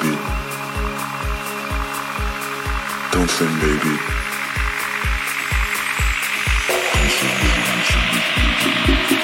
baby. Dancing, baby. say baby.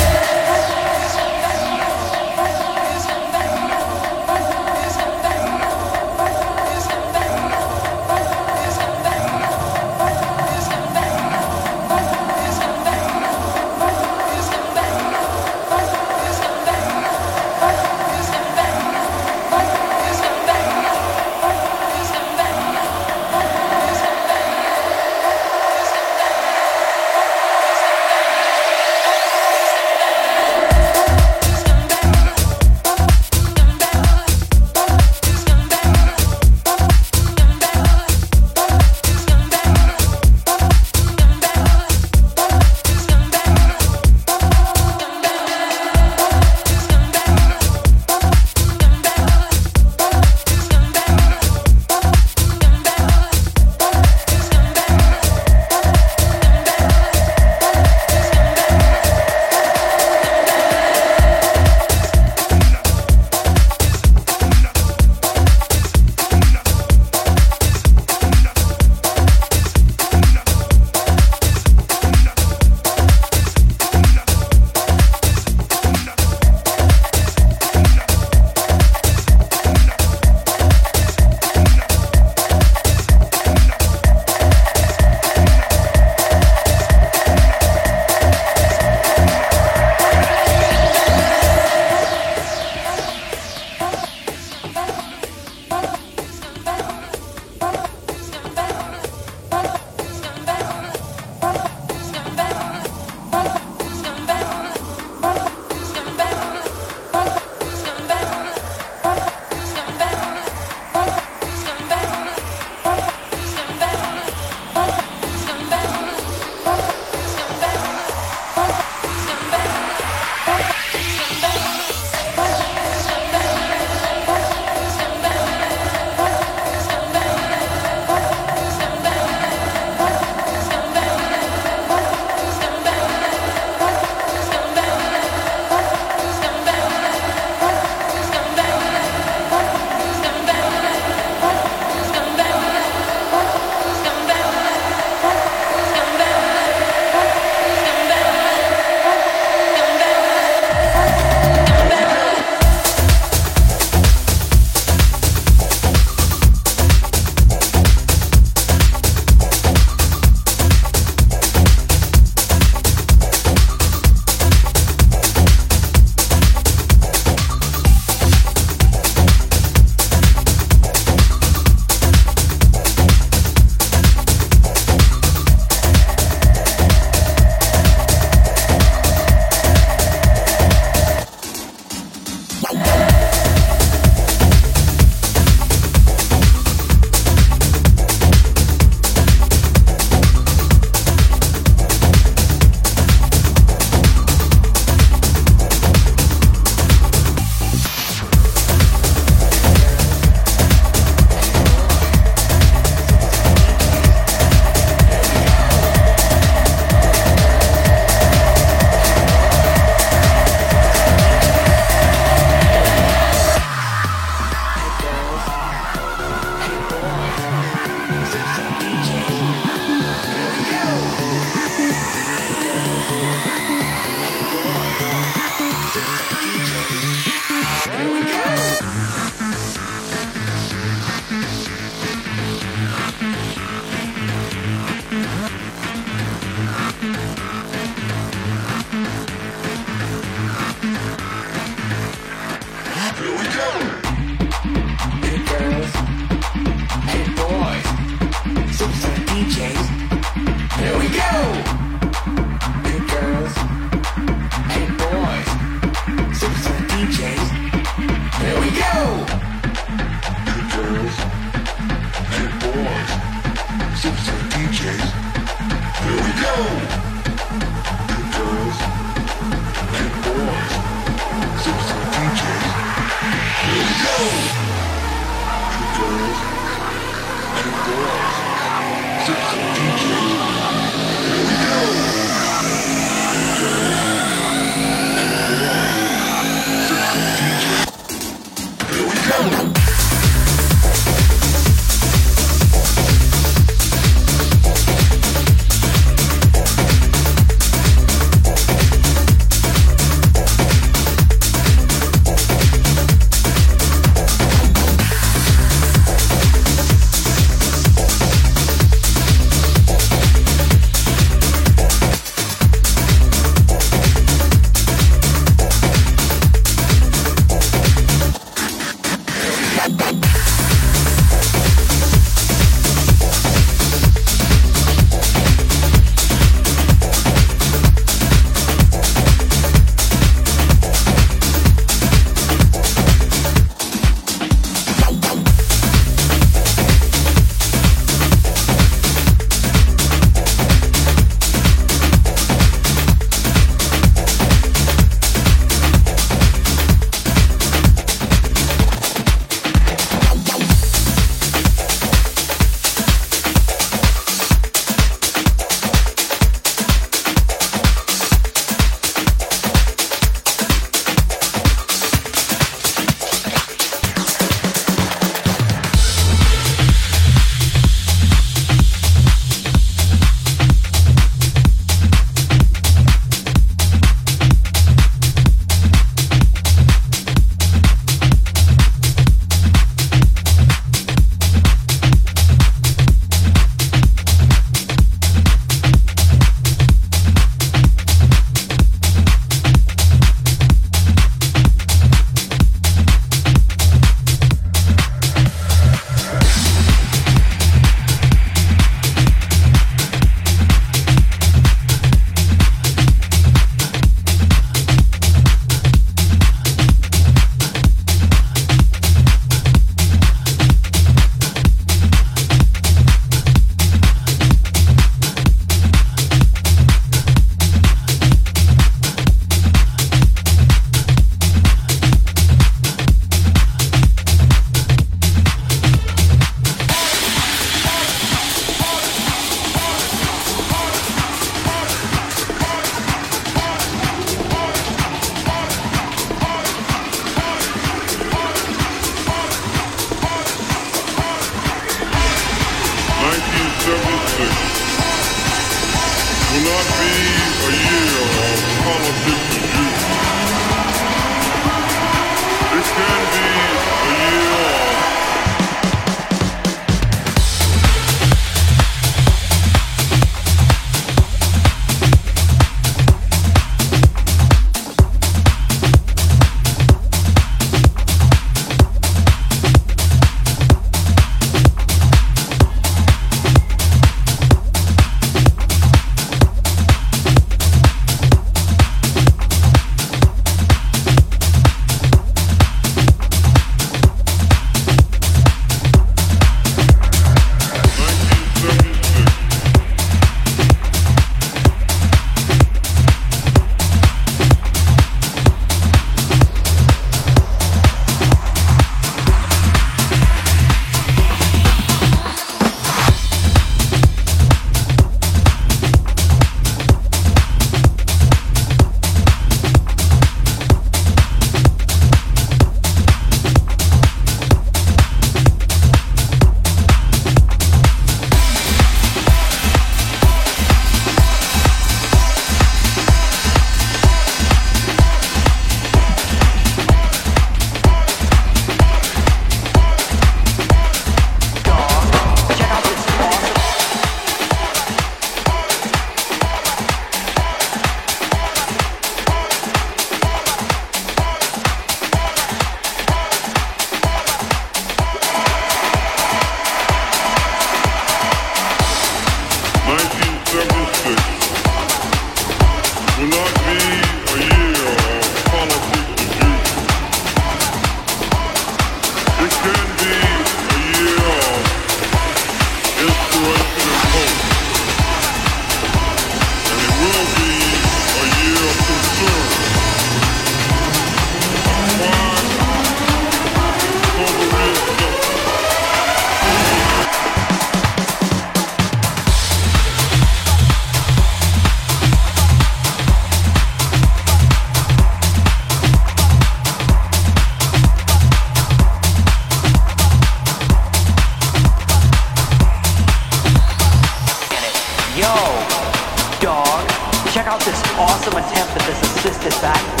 of this assisted backward.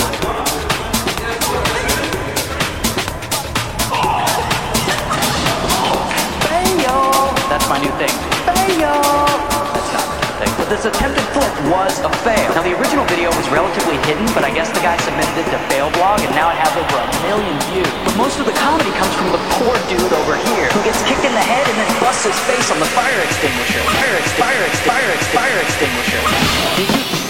That's my new thing. Fail! That's not the thing. But this attempted flip was a fail. Now, the original video was relatively hidden, but I guess the guy submitted it to Fail Blog, and now it has over a million views. But most of the comedy comes from the poor dude over here, who gets kicked in the head and then busts his face on the fire extinguisher. Fire, ex- fire, ex- fire, ex- fire, extinguisher.